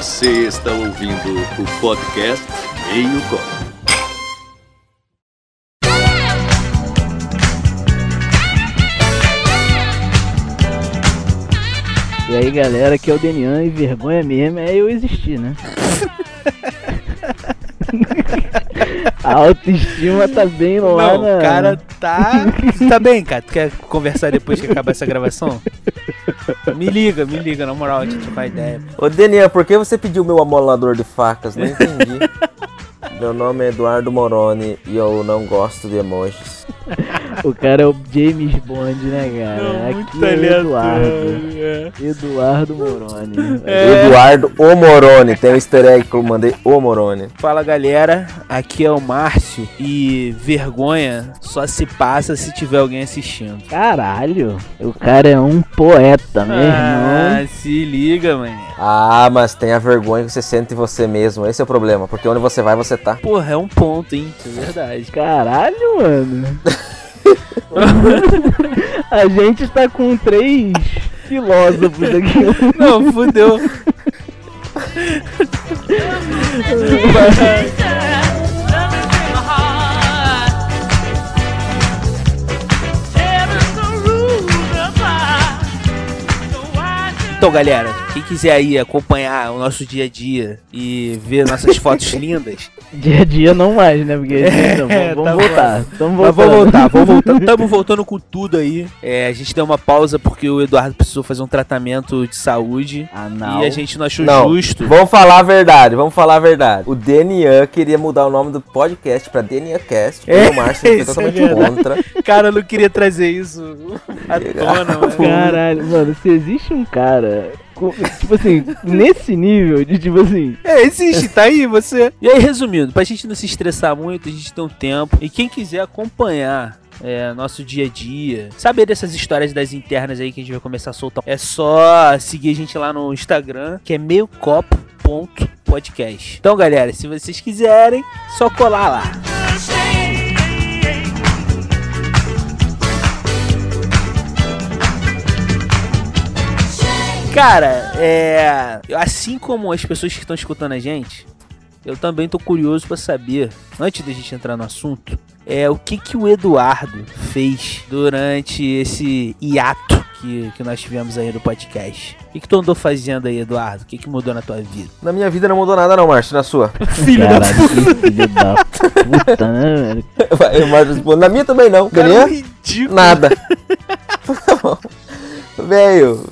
Você está ouvindo o podcast Meio Copo. E aí galera, aqui é o Denian e vergonha mesmo é eu existir, né? A autoestima tá bem lá Não, na... o cara tá. Tá bem, cara. Tu quer conversar depois que acabar essa gravação? Me liga, me liga, na moral, a gente trocar ideia. Ô Denian, por que você pediu meu amolador de facas? Não entendi. meu nome é Eduardo Moroni e eu não gosto de emojis. O cara é o James Bond, né, cara? Aqui é Eduardo. é. Eduardo Moroni. Eduardo O Moroni, tem um easter egg que eu mandei O Moroni. Fala galera, aqui é o Márcio e vergonha só se passa se tiver alguém assistindo. Caralho, o cara é um poeta, meu Ah, irmão. se liga, mano. Ah, mas tem a vergonha que você sente em você mesmo, esse é o problema, porque onde você vai, você tá. Porra, é um ponto, hein? Isso é verdade. Caralho, mano. A gente tá com três filósofos aqui. Não, fudeu. Então, galera, quem quiser aí acompanhar o nosso dia a dia e ver nossas fotos lindas, Dia a dia não mais, né? Porque então, vamos, vamos tá voltar. Vamos Mas voltar. vamos voltar, vamos voltar. Tamo voltando com tudo aí. É, a gente deu uma pausa porque o Eduardo precisou fazer um tratamento de saúde. Anal. E a gente não achou Não, justo. vamos falar a verdade, vamos falar a verdade. O Denian queria mudar o nome do podcast pra DenianCast, porque É, o Márcio é totalmente verdade. contra. Cara, eu não queria trazer isso à tona, mano. Caralho, mano, se existe um cara. Tipo assim, nesse nível de tipo assim. É, existe, tá aí você. E aí, resumindo, pra gente não se estressar muito, a gente tem um tempo. E quem quiser acompanhar é, nosso dia a dia, saber dessas histórias das internas aí que a gente vai começar a soltar, é só seguir a gente lá no Instagram, que é meiocopo.podcast. Então, galera, se vocês quiserem, só colar lá. Cara, é. Assim como as pessoas que estão escutando a gente, eu também tô curioso pra saber, antes da gente entrar no assunto, é o que que o Eduardo fez durante esse hiato que, que nós tivemos aí no podcast. O que, que tu andou fazendo aí, Eduardo? O que, que mudou na tua vida? Na minha vida não mudou nada não, Márcio, na sua. Filho Caralho, que filho da puta, né, velho? Márcio na minha também não. Denian? ridículo. Nada. Velho,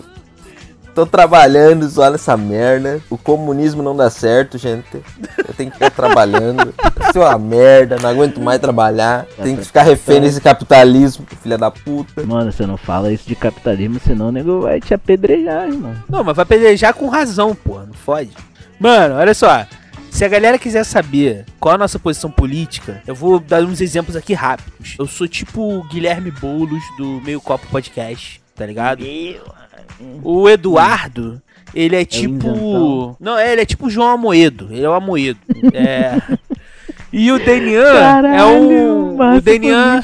tô trabalhando só nessa merda. O comunismo não dá certo, gente. Eu tenho que ficar trabalhando. Isso é uma merda, não aguento mais trabalhar. Tenho que ficar refém desse capitalismo, filha da puta. Mano, você não fala isso de capitalismo, senão o nego vai te apedrejar, irmão. Não, mas vai pelejar com razão, pô. Não fode. Mano, olha só. Se a galera quiser saber qual a nossa posição política, eu vou dar uns exemplos aqui rápidos. Eu sou tipo o Guilherme Boulos do Meio Copo Podcast, tá ligado? O Eduardo, ele é tipo. isentão. Não, é, ele é tipo o João Amoedo. Ele é o Amoedo. É. E o Denian é um. O Denian.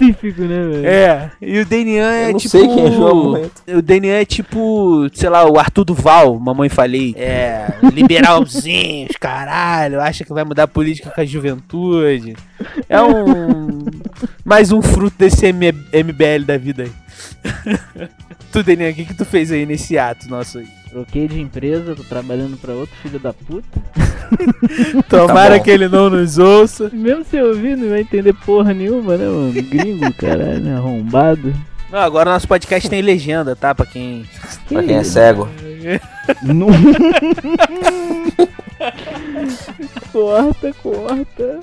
Específico, né, velho? É, e o Denian é Eu não tipo. sei quem é Amoedo. O Denian é tipo, sei lá, o Arthur Duval, mamãe falei. É, liberalzinho, caralho, acha que vai mudar a política com a juventude. É um. Mais um fruto desse M- MBL da vida aí. tu, Denian, o que, que tu fez aí nesse ato nosso aí? Troquei de empresa, tô trabalhando pra outro filho da puta. Tomara bom. que ele não nos ouça. Mesmo se eu ouvir, não vai entender porra nenhuma, né, mano? Gringo, caralho, arrombado. Não, agora nosso podcast tem legenda, tá? Pra quem. Pra quem é cego. Não. corta, corta.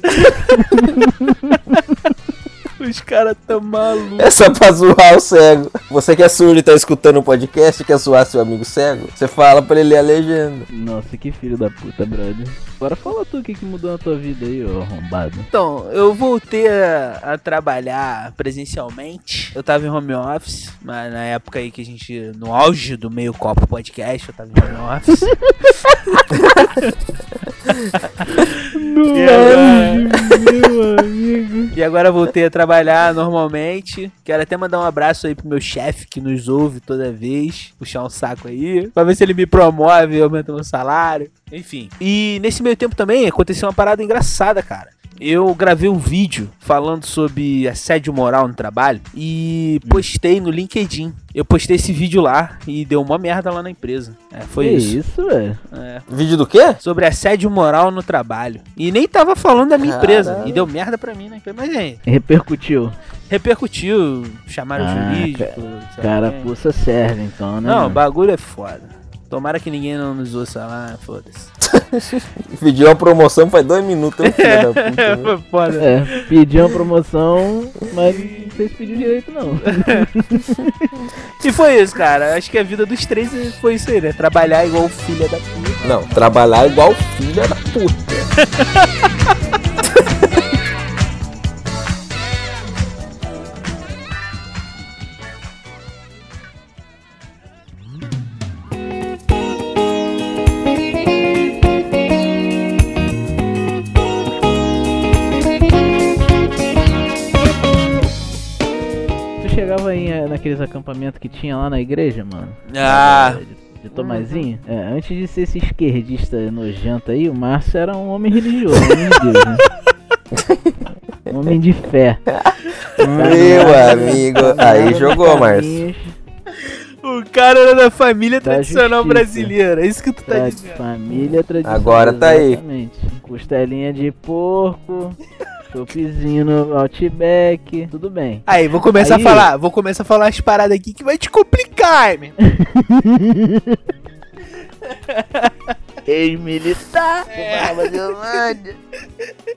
Os caras tão malucos. É só pra zoar o cego. Você que é surdo e tá escutando o podcast e quer zoar seu amigo cego, você fala pra ele ler a legenda. Nossa, que filho da puta, brother. Agora fala tu o que, que mudou na tua vida aí, ô arrombado. Então, eu voltei a, a trabalhar presencialmente. Eu tava em home office, mas na época aí que a gente, no auge do meio copo podcast, eu tava em home office. No E agora? meu amigo. E agora voltei a trabalhar normalmente. Quero até mandar um abraço aí pro meu chefe que nos ouve toda vez. Puxar um saco aí. Pra ver se ele me promove e aumenta meu salário. Enfim. E nesse meio tempo também aconteceu uma parada engraçada, cara. Eu gravei um vídeo falando sobre assédio moral no trabalho e postei no LinkedIn. Eu postei esse vídeo lá e deu uma merda lá na empresa. É, foi que isso. isso, velho? É. Vídeo do quê? Sobre assédio moral no trabalho. E nem tava falando da minha empresa. Caralho. E deu merda pra mim na empresa. Mas é, Repercutiu. repercutiu, chamaram Ah, o jurídico. Cara, puça serve, então, né? Não, o bagulho é foda. Tomara que ninguém não nos ouça lá, foda-se. Pediu uma promoção faz dois minutos, ô filho da puta. né? Foi foda. É, pediu uma promoção, mas não fez pedir direito, não. E foi isso, cara. Acho que a vida dos três foi isso aí, né? Trabalhar igual filha da puta. Não, trabalhar igual filha da puta. aí naqueles acampamentos que tinha lá na igreja, mano? Ah, De, de Tomazinho? É, antes de ser esse esquerdista nojento aí, o Márcio era um homem religioso, um homem de Deus, né? Um homem de fé. Meu amigo, aí jogou, Márcio. Márcio. o cara era da família Da tradicional justiça. brasileira. É isso que tu tá Tra dizendo. família tradicional. Agora tá aí. Exatamente. Costelinha de porco, chopezinho no Outback, tudo bem. Aí, vou começar Aí- a falar. Vou começar a falar as paradas aqui que vai te complicar, meu. Ex-militar, Nova Zelândia,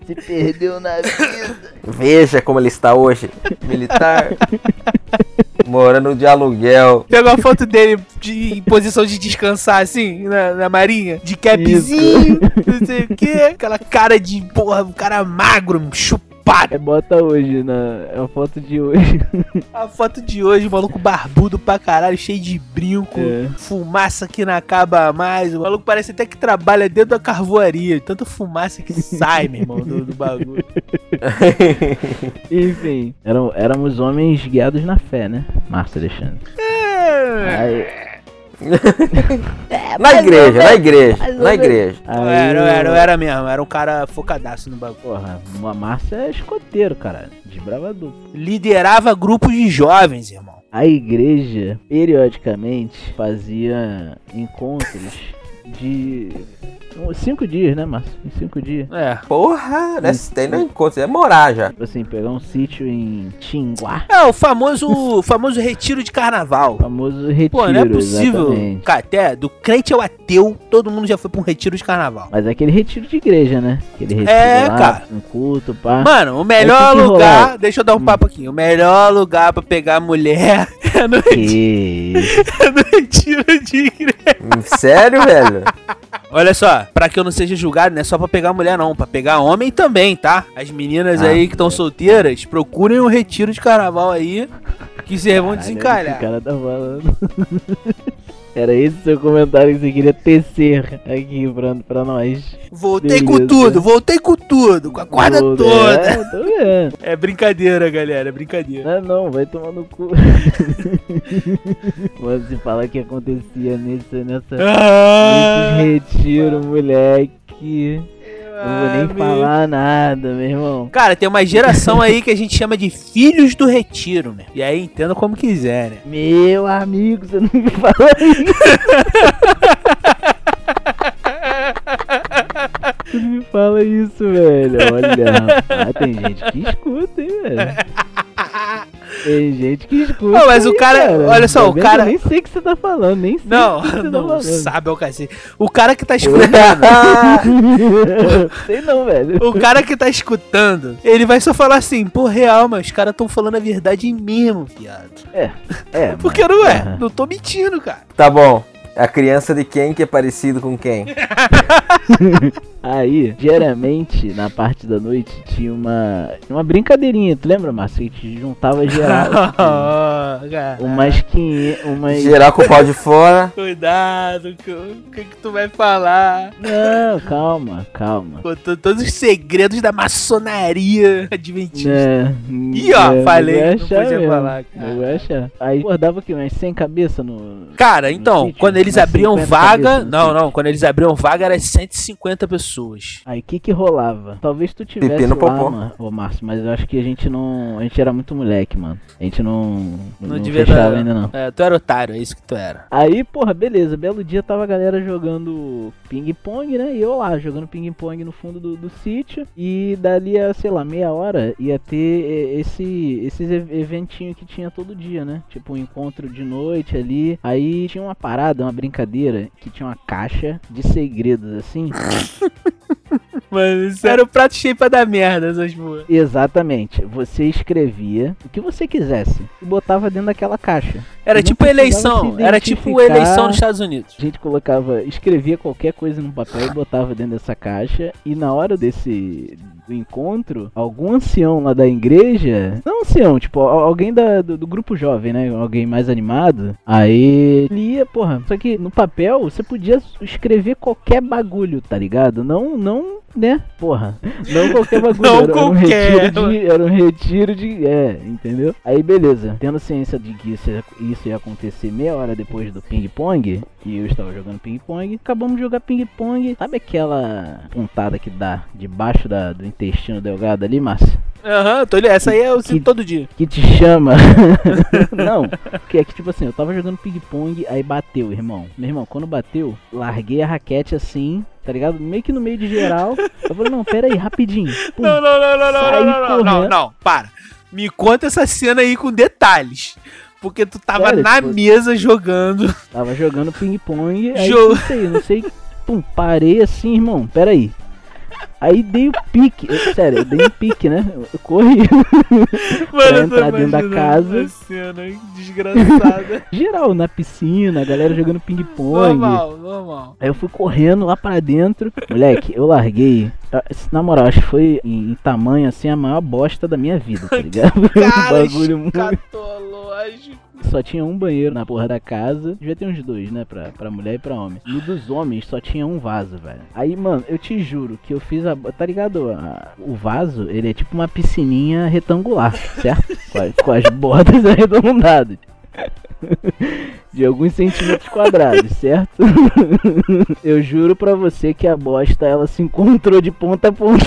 se perdeu na vida. Veja como ele está hoje. Militar. Morando de aluguel. Pega uma foto dele de, em posição de descansar, assim, na, na marinha. De capzinho, não sei o que. Aquela cara de, porra, um cara magro, chupado. É, bota hoje, na, é a foto de hoje. A foto de hoje, o maluco barbudo pra caralho, cheio de brinco. É. Fumaça que não acaba mais. O maluco parece até que trabalha dentro da carvoaria. Tanta fumaça que sai, meu irmão, do, do bagulho. Enfim, eram, éramos homens guiados na fé, né? Márcio Alexandre. É. Aí, Na igreja, na igreja, na igreja. Não aí, era, não era, não era mesmo. Era um cara focadaço no bagulho. Porra, o Márcio é escoteiro, caralho. Desbravador. Liderava grupos de jovens, irmão. A igreja, periodicamente, fazia encontros de uns cinco dias, né, Márcio? Em cinco dias. É. Porra, nessa tem não encontro, é morar já. Tipo assim, pegar um sítio em Tinguá, É, o famoso, o famoso retiro de carnaval. famoso retiro, Pô, não é possível. exatamente. Cara, até do crente ao ateu, todo mundo já foi pra um retiro de carnaval. Mas é aquele retiro de igreja, né? Aquele retiro É, lá, cara. um culto, pá. Mano, o melhor lugar. Deixa eu dar um Hum. papo aqui. O melhor lugar pra pegar mulher é no, Que isso. no retiro de igreja. Sério, velho? Olha só, pra que eu não seja julgado, não é só pra pegar mulher, não. Pra pegar homem também, tá? As meninas Ah, aí que estão solteiras, procurem um retiro de carnaval aí. Que vocês vão desencalhar. esse cara tá falando. Era esse seu comentário que você queria tecer aqui pra, pra nós. Voltei com Beleza. tudo, voltei com tudo, com a corda toda. É, tô vendo. É brincadeira, galera, é brincadeira. Não, não, vai tomar no cu. Se falar que acontecia nesse, nessa, Ah, nesses retiros, moleque. Não vou nem amigo. falar nada, meu irmão. Cara, tem uma geração aí que a gente chama de filhos do retiro, né? E aí entenda como quiser, né? Meu amigo, você não me fala isso. Não me fala isso, velho. Olha, tem gente que escuta, hein, velho. Tem gente que escuta. Não, mas o aí, cara- olha só, Tá o cara- Eu nem sei o que você tá falando, nem sei Não, o que você tá não falando. sabe é o cacete. O cara que tá escutando, sei não, velho. o cara que tá escutando, ele vai só falar assim, pô, real, mas os caras tão falando a verdade mesmo, viado. É, Porque não é, não tô mentindo, cara. Tá bom. A criança de quem que é parecido com quem? Aí, geralmente, na parte da noite, tinha uma, uma brincadeirinha. Tu lembra, Márcio? Que a gente juntava geral. tipo, umas 500. Umas... Geral com o pau de fora. Cuidado, que- o que, que tu vai falar? Não, calma, calma. Contou todos os segredos da maçonaria adventista. É, Ih, ó, é, falei, eu vou não achar podia mesmo, falar, cara. eu vou achar. Aí acordava que umas sem cabeça no. Cara, então, sítio, quando eles abriam 50 vaga. cabeças Não, não, quando eles abriam vaga era 150 pessoas. Aí o que que rolava? Talvez tu tivesse Pipi no lá, popó. mano, ô Márcio, mas eu acho que a gente não. A gente era muito moleque, mano. A gente não. Não, Não, devia fechava dar- ainda não. É, tu era otário, é isso que tu era. Aí, porra, beleza, belo dia tava a galera jogando ping-pong, né? E eu lá, jogando ping-pong no fundo do, do sítio. E dali a, sei lá, meia hora ia ter esse, esses ev- eventinhos que tinha todo dia, né? Tipo um encontro de noite ali. Aí tinha uma parada, uma brincadeira, que tinha uma caixa de segredos assim. Mano, isso era o prato cheio pra dar merda, essas porra. Exatamente. Você escrevia o que você quisesse e botava dentro daquela caixa. Era tipo eleição, era tipo eleição nos Estados Unidos. A gente colocava, escrevia qualquer coisa num papel e botava dentro dessa caixa. E na hora desse do encontro, algum ancião lá da igreja, não ancião, tipo, al- alguém da, do, do grupo jovem, né? Alguém mais animado. Aí lia, porra. Só que no papel você podia escrever qualquer bagulho, tá ligado? Não, não, né? Porra. Não qualquer bagulho. Não era, qualquer. Um retiro de, era um retiro de. É, entendeu? Aí beleza. Tendo ciência de que isso ia, isso ia acontecer meia hora depois do ping-pong, e eu estava jogando ping-pong, acabamos de jogar ping-pong. Sabe aquela pontada que dá debaixo da, do intestino delgado ali, Márcio? Aham, tô ligado. Essa aí eu sinto Que- todo dia. Que te chama. Não, que é que tipo assim, eu tava jogando ping-pong, aí bateu, irmão. Meu irmão, quando bateu, larguei a raquete assim. Tá ligado? Meio que no meio de geral. Eu falei, não, pera aí, rapidinho. Pum. Não, não, não, não, não, não, não, não, não, para. Me conta essa cena aí com detalhes. Porque tu tava Sério, na tipo- mesa jogando. Tava jogando ping-pong, aí Jo- não sei, não sei. Pum, parei assim, irmão, pera aí. Aí dei o pique, eu- sério, eu dei um pique, né? Eu, corri. Mano, entrar dentro da casa. cena desgraçada. Geral, na piscina, a galera jogando ping-pong. normal, normal. Aí eu fui correndo lá pra dentro. Moleque, eu larguei. Ah, Na moral, acho que foi em, em tamanho assim a maior bosta da minha vida, tá ligado? um Cara, bagulho muito. Só tinha um banheiro na porra da casa. Devia ter uns dois, né? Pra, pra mulher e pra homem. No dos homens só tinha um vaso, velho. Aí, mano, eu te juro que eu fiz a. Tá ligado? A- o vaso, ele é tipo uma piscininha retangular, certo? com, a- com as bordas arredondadas. De alguns centímetros quadrados, certo? Eu juro pra você que a bosta ela se encontrou de ponta a ponta.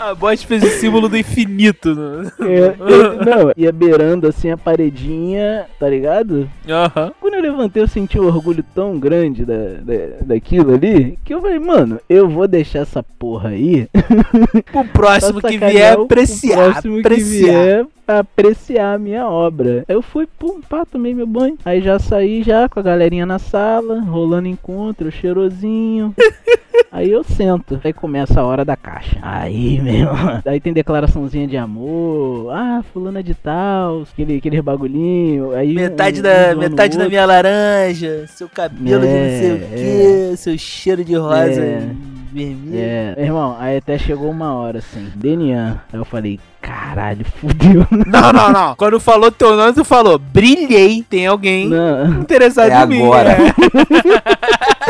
A bosta fez o símbolo do infinito. né? É, é, não, ia beirando assim a paredinha, tá ligado? Aham. Quando eu levantei, eu senti um orgulho tão grande da, da, daquilo ali que eu falei, mano, eu vou deixar essa porra aí. Pro próximo que vier apreciar. próximo que apreciar. vier pra apreciar a minha obra. Aí eu fui, pum, pá, tomei meu banho. Aí já saí já com a galerinha na sala, rolando encontro, cheirosinho. Aí eu sento. Aí começa a hora da caixa. Aí, meu. Aí tem declaraçãozinha de amor. Ah, fulana de tal. Aquele, aquele bagulhinho. Aí Metade, um- da, um metade da minha laranja, seu cabelo de não sei o É, que, seu cheiro de rosa É. vermelho. É, meu irmão, aí até chegou uma hora assim, Denian. Aí eu falei, caralho, fudeu. Não, não, não. Quando falou teu nome, tu falou, brilhei, tem alguém Não. interessado É em mim. agora. é.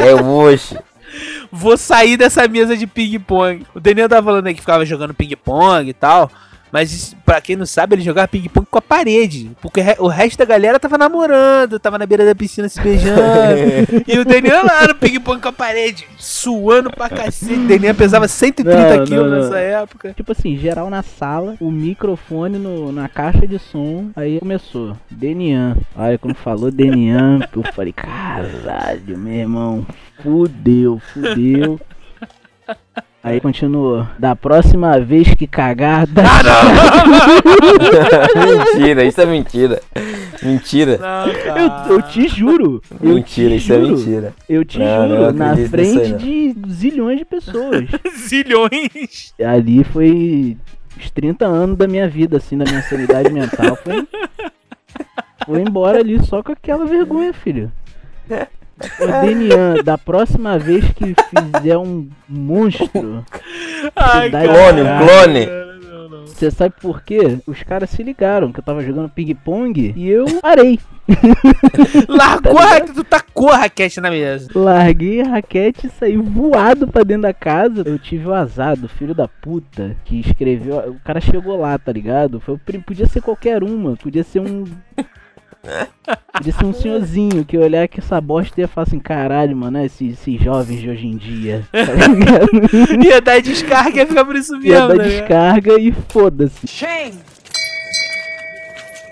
É hoje. Vou sair dessa mesa de ping-pong. O Daniel tava falando aí que ficava jogando ping-pong e tal. Mas pra quem não sabe, ele jogava ping-pong com a parede. Porque o resto da galera tava namorando, tava na beira da piscina se beijando. e o Daniel lá no ping-pong com a parede, suando pra cacete. O Daniel pesava 130 Não, não, quilos não. nessa época. Tipo assim, geral na sala, o microfone no, na caixa de som. Aí começou, Denian. Aí quando falou Denian, eu falei, caralho, meu irmão, fudeu, fudeu. Aí continuou, da próxima vez que cagar, dá mentira, isso é mentira. Mentira. Não, eu, eu te juro. Eu Mentira, te isso é juro, mentira. Eu te Não, não juro, na frente não. de zilhões de pessoas. Zilhões. Ali foi os 30 anos da minha vida, assim, da minha sanidade mental. Foi, foi embora ali só com aquela vergonha, filho. Ô, Denian, da próxima vez que fizer um monstro, Ai, Clone, cara. clone. Você sabe por quê? Os caras se ligaram que eu tava jogando ping-pong e eu parei. Largou a raquete, tu tacou a raquete na mesa. Larguei a raquete e saí voado pra dentro da casa. Eu tive o azar do filho da puta que escreveu. O cara chegou lá, tá ligado? Foi o Podia ser qualquer uma, podia ser um. Podia ser um senhorzinho que olhar que essa bosta ia falar assim, caralho, mano, né, esses, esses jovens de hoje em dia. Tá ligado? Ia dar descarga e ia ficar por isso mesmo. ia dar né? descarga e foda-se. Shame!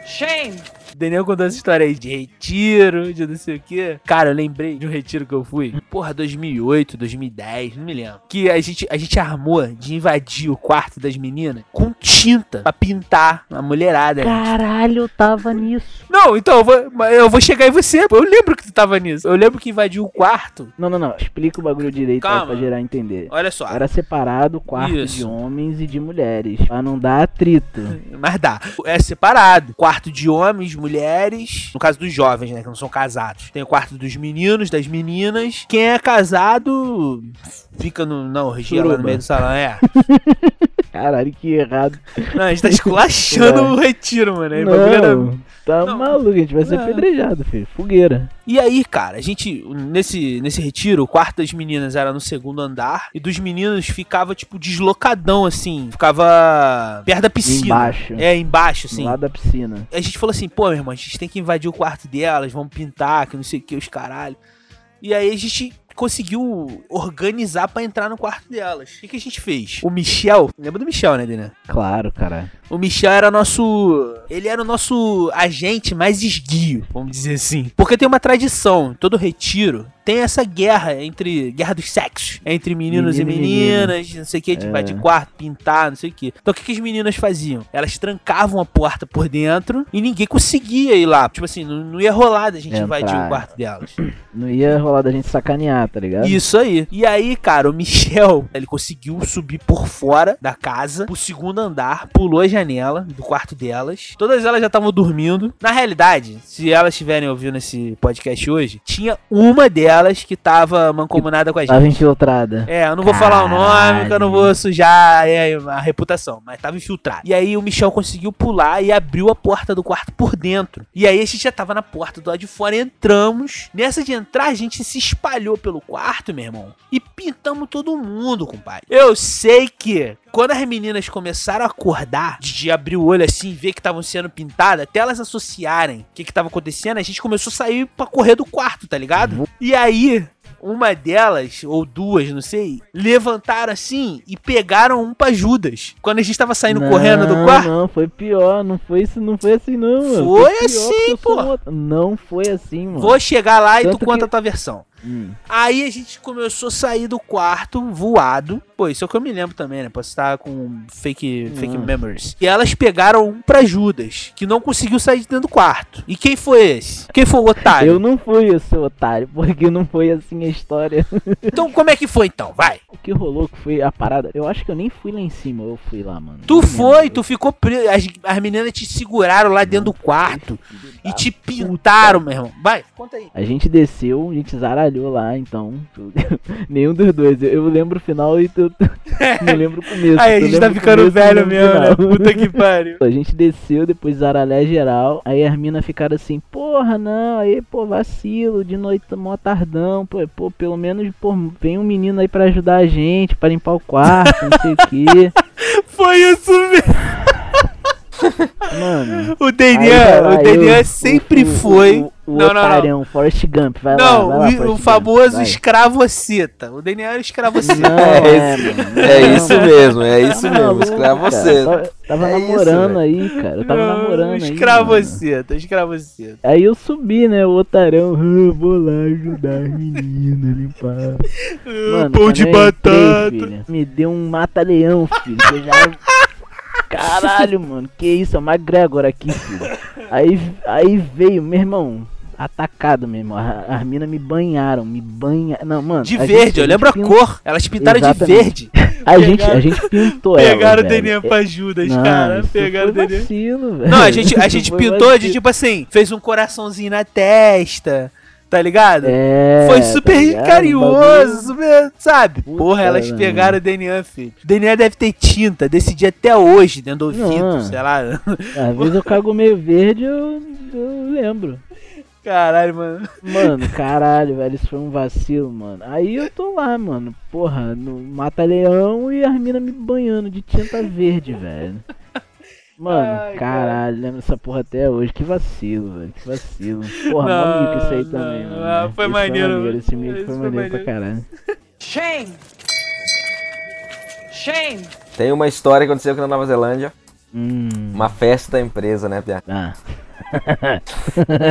Shame! Daniel contou essa história aí de retiro, de não sei o quê. Cara, eu lembrei de um retiro que eu fui. Porra, 2008, 2010, não me lembro. Que a gente, a gente armou de invadir o quarto das meninas com tinta pra pintar a mulherada. Caralho, eu tava nisso. Não, então eu vou, eu vou chegar em você. Eu lembro que tu tava nisso. Eu lembro que invadiu o quarto. Não, não, não. Explica o bagulho direito aí Calma. pra gerar entender. Olha só. Era separado o quarto Isso. de homens e de mulheres. Pra não dar atrito. Mas dá. É separado. Quarto de homens, mulheres. No caso dos jovens, né? Que não são casados. Tem o quarto dos meninos, das meninas. Quem é casado fica no. Não, orgia lá no meio do salão. É. Caralho, que errado. Não, a gente tá esculachando o retiro, mano. Aí, o bagulho era- Não, tá Não. maluco, a gente vai ser É. apedrejado, filho. Fogueira. E aí, cara, a gente, nesse, nesse retiro, o quarto das meninas era no segundo andar. E dos meninos ficava, tipo, deslocadão, assim. Ficava perto da piscina. Embaixo. É, embaixo, Do assim. lado da piscina. a gente falou assim, pô, meu irmão, a gente tem que invadir o quarto delas, vamos pintar, que não sei o que, os caralho. E aí a gente conseguiu organizar pra entrar no quarto delas. O que, que a gente fez? O Michel, lembra do Michel, né, Dina? Claro, cara. O Michel era nosso. Ele era o nosso agente mais esguio, vamos dizer assim. Porque tem uma tradição, todo retiro tem essa guerra entre. Guerra dos sexos. Entre meninos Menino e meninas, não sei o que, de É. invadir quarto, pintar, não sei o que. Então o que, que as meninas faziam? Elas trancavam a porta por dentro e ninguém conseguia ir lá. Tipo assim, não, não ia rolar da gente Entrar. invadir o quarto delas. Não ia rolar da gente sacanear, tá ligado? Isso aí. E aí, cara, o Michel, ele conseguiu subir por fora da casa, pro segundo andar, pulou a janela do quarto delas. Todas elas já estavam dormindo. Na realidade, se elas estiverem ouvindo esse podcast hoje, tinha uma delas que tava mancomunada com a gente. Tava infiltrada. É, eu não vou falar o nome, que eu não vou sujar é, a reputação, mas tava infiltrado. E aí o Michel conseguiu pular e abriu a porta do quarto por dentro. E aí a gente já tava na porta do lado de fora, entramos. Nessa de entrar, a gente se espalhou pelo quarto, meu irmão, e pintamos todo mundo, compadre. Eu sei que quando as meninas começaram a acordar, de abrir o olho assim, ver que estavam sendo pintadas, até elas associarem o que que tava acontecendo, a gente começou a sair pra correr do quarto, tá ligado? E aí, uma delas, ou duas, não sei, levantaram assim e pegaram um pra Judas. Quando a gente tava saindo Não, correndo do quarto. Não, foi pior. Não foi isso, não foi assim, não, mano. Foi pior assim, sou pô. outro- Não foi assim, mano. Vou chegar lá e Tanto tu conta que- a tua versão. Hum. Aí a gente começou a sair do quarto voado. Pô, isso é o que eu me lembro também, né? Posso estar com fake, fake Nossa. memories. E elas pegaram um pra Judas, que não conseguiu sair de dentro do quarto. E quem foi esse? Quem foi o otário? Eu não fui o seu otário, porque não foi assim a história. Então como é que foi então? Vai. o que rolou que foi a parada. Eu acho que eu nem fui lá em cima, eu fui lá, mano. Tu Não foi, lembro. tu ficou preso. As, as meninas te seguraram lá dentro do quarto e te pintaram, meu irmão. Vai, conta aí. A gente desceu, a gente zaralhou lá, então. Nenhum dos dois. Eu, eu lembro o final e tu, tu- não lembro o começo. Aí a gente tá ficando velho mesmo, né? Puta que pariu. A gente desceu, depois zaralhé geral. Aí as minas ficaram assim, porra, não, aí, pô, vacilo, de noite mó tardão, pô, pô, pelo menos, pô, vem um menino aí pra ajudar a gente, pra limpar o quarto, não sei o quê. Foi isso mesmo. Mano. O Denian, lá, o Denian eu, sempre o- o- foi. O, o, Não, não, não. otário, Forrest Gump, vai lá. Não, vai lá, o- o, Gump, famoso vai. escravoceta. O Daniel era escravoceta. Não, É é, mano. É não, isso mesmo, é isso Tá mesmo. maluco, Escravo cara. você. Tava, É isso, namorando velho. aí, cara. Eu tava namorando aí. mano. Escravoceta, escravoceta. Aí eu subi, né, o otarão, "Ah, vou lá ajudar as meninas a limpar. Mano, Pão de eu entrei, batata. filho, me deu um mata-leão, filho. eu já... Caralho, mano, que isso, é uma Gregor aqui, filho. Aí, aí veio, meu irmão, atacado mesmo. a- As minas me banharam, me banharam. Não, mano. De a verde, gente- eu a lembro a gente cor. Elas pintaram de Exatamente. verde. A gente, a gente pintou Pegaram ela, o. Denian pra Judas, Não, cara. Pegaram o Denian. vacilo, velho. Não, a gente, a gente pintou de tipo assim, fez um coraçãozinho na testa, tá ligado? É, Foi tá super ligado? carinhoso, super, sabe? Puta, Porra, elas mano. pegaram o Denian, filho. O Denian deve ter tinta desse dia até hoje, dentro do ouvido, Não. sei lá. Às vezes eu cago meio verde, eu, eu lembro. Caralho, mano. Mano, caralho, velho, isso foi um vacilo, mano. Aí eu tô lá, mano, porra, no Mata-Leão e as minas me banhando de tinta verde, velho. Mano, Ai, caralho, lembro dessa porra até hoje. Que vacilo, velho, que vacilo. Porra, mó mico isso aí Não, também, não, mano. ah, foi Esse maneiro, maneiro, Esse mico foi foi maneiro pra caralho. Shame! Shame! Tem uma história que aconteceu aqui na Nova Zelândia. Hum. Uma festa da empresa, né, Pia? Ah.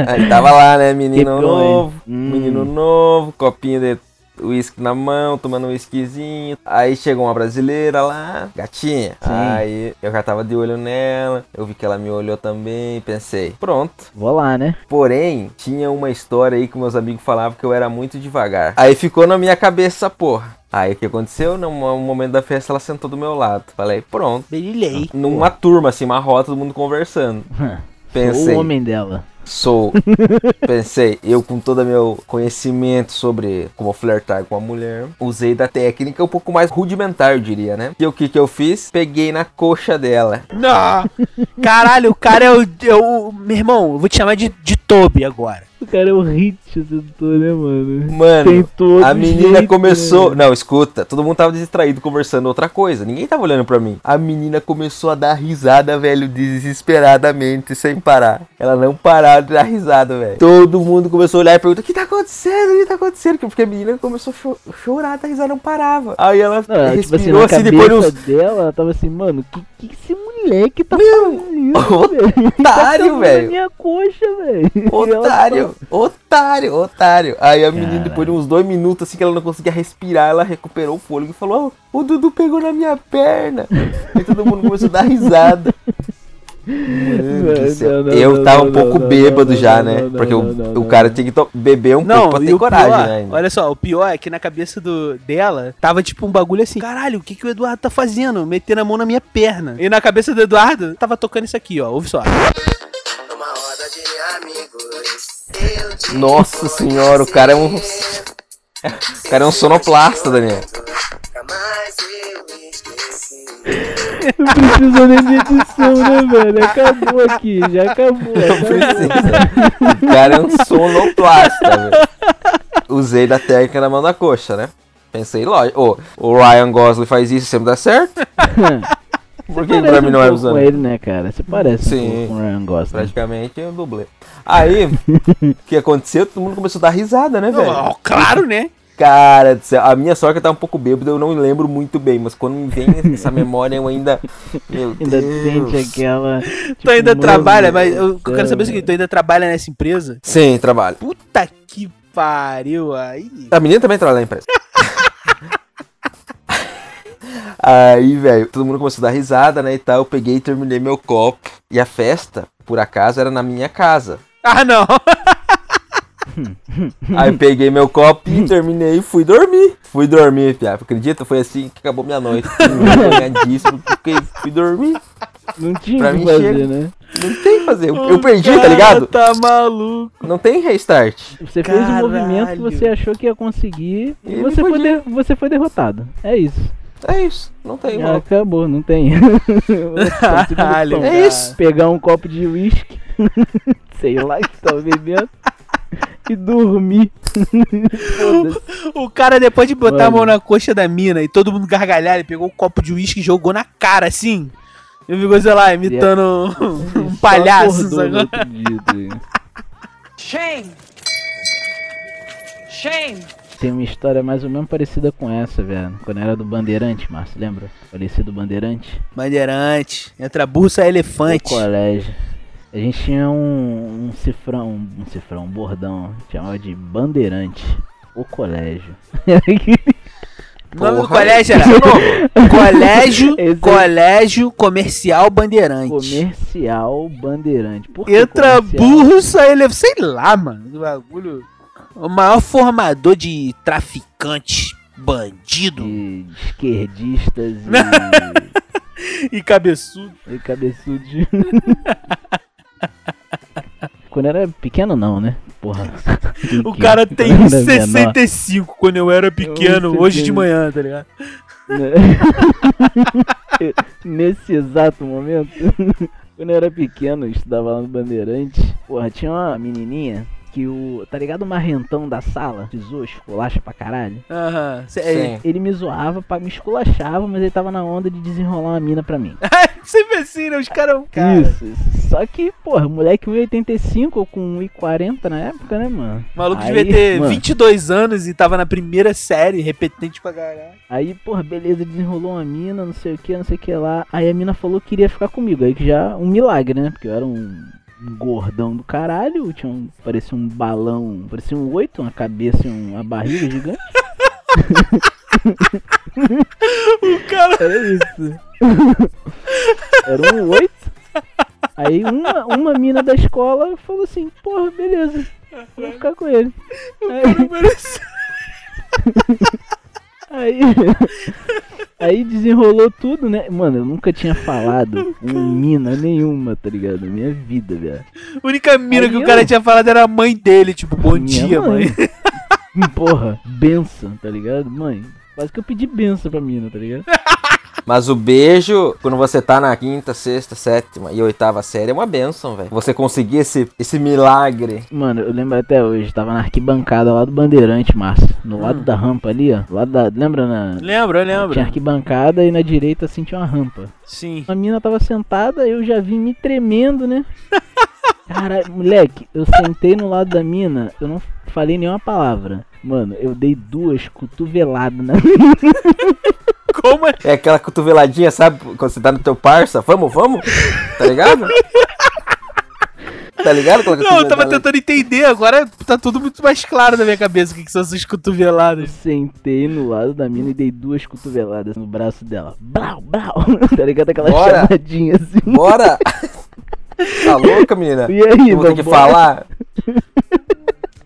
Aí tava lá, né, menino novo, Hum. menino novo, copinho de uísque na mão, tomando um whiskyzinho. Aí chegou uma brasileira lá, gatinha. Sim. Aí eu já tava de olho nela, eu vi que ela me olhou também, pensei, pronto. Vou lá, né? Porém, tinha uma história aí que meus amigos falavam que eu era muito devagar. Aí ficou na minha cabeça porra. Aí o que aconteceu? No mo- momento da festa ela sentou do meu lado. Falei, pronto. Berilhei. Numa turma, assim, uma roda, todo mundo conversando. Pensei. O homem dela. Sou. Pensei, eu com todo meu conhecimento sobre como flertar com a mulher, usei da técnica um pouco mais rudimentar, eu diria, né? E o que que eu fiz? Peguei na coxa dela. Não! Caralho, o cara é o, é o. Meu irmão, eu vou te chamar de, de Toby agora. O cara é o hit sedutor, né, mano? Mano, a menina jeito, começou. né? Não, escuta, todo mundo tava distraído conversando outra coisa. Ninguém tava olhando pra mim. A menina começou a dar risada, velho, desesperadamente, sem parar. Ela não parava dar risada, velho. Todo mundo começou a olhar e perguntar: O que tá acontecendo? O que tá acontecendo? Porque a menina começou a cho- chorar, a risada não parava. Aí ela Não, tipo assim, respirou na assim, cabeça depois de uns. dela, ela tava assim, mano, que que esse moleque tá fazendo isso, velho? Otário, Tá velho. na minha coxa, velho. Otário, otário, otário. Aí a menina, Caralho. depois de uns dois minutos, assim que ela não conseguia respirar, ela recuperou o fôlego e falou: "Ó, O Dudu pegou na minha perna. Aí todo mundo começou a dar risada. Mano Não, Eu não, tava não, um pouco não, bêbado não, já, não, né? não, Porque não, o, não, o cara tinha que beber um Não, pouco pra ter coragem, pior, né? olha só, o pior é que na cabeça do, dela tava tipo um bagulho assim: caralho, o que, que o Eduardo tá fazendo? Metendo a mão na minha perna. E na cabeça do Eduardo tava tocando isso aqui, ó, ouve só. Numa roda de amigos, Nossa senhora, o cara é um. O cara é um sonoplasta, Daniel. nunca mais eu esqueci. Não precisa nem de edição, né, velho? Acabou aqui, já acabou. Não acabou. precisa. O cara é um sonoplasta, velho. Usei da técnica na mão da coxa, né? Pensei, lógico. Ô, o Ryan Gosling faz isso e sempre dá certo? Por que pra mim não é usando? com ele, né, cara? Você parece Sim. um com o Ryan Gosling. Praticamente eu dublê. Aí, o que aconteceu? Todo mundo começou a dar risada, né, velho? Claro, né? Cara do céu, a minha eu tava um pouco bêbado, eu não lembro muito bem, mas quando me vem essa memória eu ainda. Meu Ainda Deus. sente aquela. Tu tipo, ainda mano trabalha, mas eu, eu quero céu, saber o seguinte: tu ainda trabalha nessa empresa? Sim, trabalho. Puta que pariu aí. A menina também trabalha na empresa. Aí, velho, todo mundo começou a dar risada, né, e tal. Eu peguei e terminei meu copo. E a festa, por acaso, era na minha casa. Ah, não. Aí peguei meu copo e terminei e fui dormir. Fui dormir, piada. Acredita? Foi assim que acabou minha noite. Porque fui dormir. Não tinha Pra o que fazer, chega. né? Não tem o que fazer. Eu, eu perdi, tá ligado? Tá maluco. Não tem restart. Você fez um Caralho. movimento que você achou que ia conseguir e você foi, de- você foi derrotado. É isso. É isso. Não tem Já volta. acabou, não tem. Caralho. É isso. Pegar um copo de uísque, sei lá que tava bebendo, e dormir. O cara, depois de botar a Mano. mão na coxa da mina e todo mundo gargalhar, ele pegou um copo de uísque e jogou na cara, assim. E ficou, sei lá, imitando um, um Só palhaço. no dia? Shame! Shame! Tem uma história mais ou menos parecida com essa, velho. Quando era do Bandeirante, Márcio, lembra? Falecido Bandeirante. Bandeirante. Entra burro, sai No elefante. colégio. A gente tinha um, um cifrão, um cifrão, um bordão, chamava de Bandeirante. O colégio. O nome do Porra, colégio era Colégio, Colégio Comercial Bandeirante. Comercial Bandeirante. Por Entra comercial? burro, sai elefante. Sei lá, mano. O bagulho. O maior formador de traficante Bandido de esquerdistas e cabeçudo. e, e cabeçudos. Quando eu era pequeno, não, né? Porra. O cara tem Quando eu era menor. 65 quando eu era pequeno, Eu hoje de manhã, tá ligado? Nesse exato momento, quando eu era pequeno, eu estudava lá no Bandeirante. Porra, tinha uma menininha que o. Tá ligado o marrentão da sala? Pisou, esculacha pra caralho. Aham. Cê- Sim. Ele me zoava, me esculachava, mas ele tava na onda de desenrolar uma mina pra mim. É, sempre assim, né? Os caras. Cara, Isso, isso. Só que, porra, moleque 1,85 ou com 1,40 na época, né, mano? O maluco Aí, devia ter mano, 22 anos e tava na primeira série, repetente pra caralho. Aí, porra, beleza, desenrolou uma mina, não sei o que, não sei o que lá. Aí a mina falou que queria ficar comigo. Aí que já um milagre, né? Porque eu era um, um gordão do caralho, tinha um, parecia um balão, parecia um oito, uma cabeça e uma barriga gigante. O cara. Era isso. Era um oito. Aí uma, uma mina da escola falou assim, porra, beleza, vou ficar com ele. Aí, Aí, aí desenrolou tudo, né? Mano, eu nunca tinha falado um mina nenhuma, tá ligado? Na minha vida, velho. A única mina Aí que o eu- cara tinha falado era a mãe dele, tipo, bom dia, mãe. Porra, benção, tá ligado? Mãe, quase que eu pedi benção pra mina, tá ligado? Mas o beijo, quando você tá na quinta, sexta, sétima e oitava série, é uma benção, velho. Você conseguir esse, esse milagre. Mano, eu lembro até hoje, tava na arquibancada lá do Bandeirante, Márcio. No lado da rampa ali, ó. Lá da. Lembra na. Lembra, Tinha lembra? arquibancada e na direita assim tinha uma rampa. Sim. A mina tava sentada, eu já vim me tremendo, né? Caralho, moleque, eu sentei no lado da mina, eu não falei nenhuma palavra. Mano, eu dei duas cotoveladas na Como é? É aquela cotoveladinha, sabe? Quando você tá no teu parça, vamos, vamos? Tá ligado? tá ligado? Aquela Não, eu tava tentando entender, agora tá tudo muito mais claro na minha cabeça o que, que são essas Eu cotoveladas. sentei no lado da mina e dei duas cotoveladas no braço dela. Brau, brau. tá ligado? Aquela Bora. chamadinha assim. Bora! tá louca, menina? E aí, Eu vou ter que falar?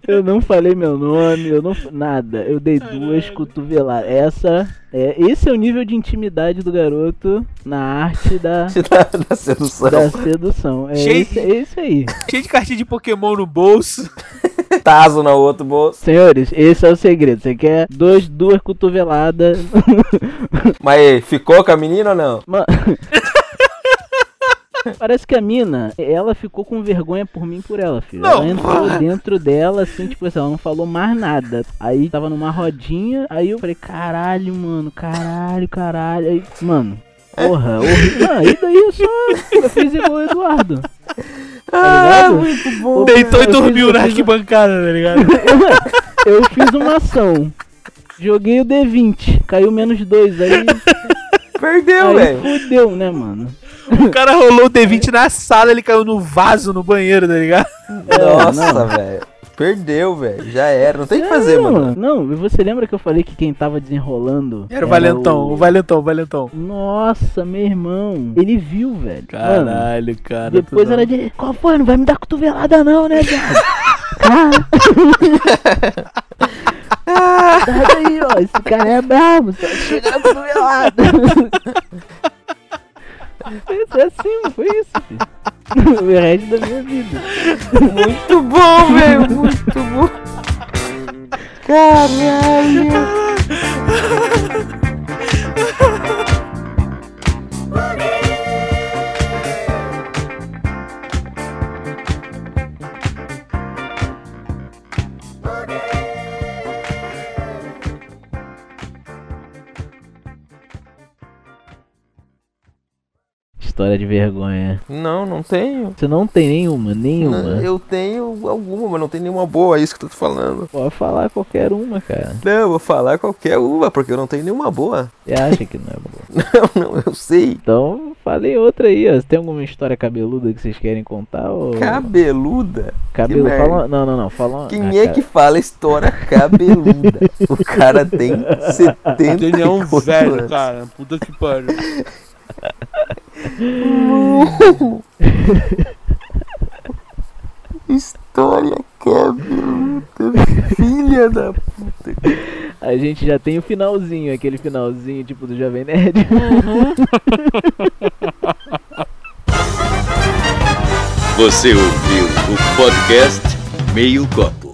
Eu não falei meu nome, eu não. Nada. Eu dei duas cotoveladas. Essa. É, esse é o nível de intimidade do garoto na arte da, da, da sedução. da sedução. É Cheio- isso, é isso aí. Cheio de cartinha de Pokémon no bolso. Tazo no outro bolso. Senhores, esse é o segredo. Você quer dois, duas cotoveladas. Mas ficou com a menina ou não? Mano. Parece que a mina, ela ficou com vergonha por mim e por ela, filho. Não, ela entrou dentro dela, assim, tipo assim, ela não falou mais nada. Aí tava numa rodinha, aí eu falei, caralho, mano, caralho, caralho. Aí, mano, porra, horrível. Não, e daí eu só eu fiz igual o Eduardo. Tá ligado? muito bom. Deitou e fiz- dormiu eu na fiz- arquibancada, tá ligado? Eu fiz uma ação. Joguei o D20, caiu menos dois, aí, Perdeu, velho. fudeu, né, mano? O cara rolou o D20 na sala, ele caiu no vaso no banheiro, tá ligado? Nossa, velho. Perdeu, velho. Já era. Não tem o que fazer, mano. Não, e você lembra que eu falei que quem tava desenrolando. Era o Valentão, o Valentão, o Valentão. Nossa, meu irmão. Ele viu, velho. Mano, Caralho, cara. depois era de. Qual foi? Não vai me dar cotovelada, não, né? Cara. Sai daí, ó. Esse cara é brabo. Só chega cotovelada. Foi assim, foi isso, filho. O resto da minha vida. Muito bom, velho. Muito bom. Caralho. História de vergonha. Não, não tenho. Você não tem nenhuma, nenhuma. Não, eu tenho alguma, mas não tem nenhuma boa, é isso que eu tô falando. Pode falar qualquer uma, cara. Não, eu vou falar qualquer uma, porque eu não tenho nenhuma boa. Você acha que não é boa? Não, não, eu sei. Então, falei outra aí, ó. Você tem alguma história cabeluda que vocês querem contar? Ou... Cabeluda? Cabelo, merda. fala... Não, não, não. Fala. Quem Ah, é cara. que fala história cabeluda? o cara tem 70 Ele é um velho, anos. cara. Puta que pariu. História cabeluda, filha da puta. A gente já tem o finalzinho, aquele finalzinho tipo do Jovem Nerd. Você ouviu o podcast Meio Copo.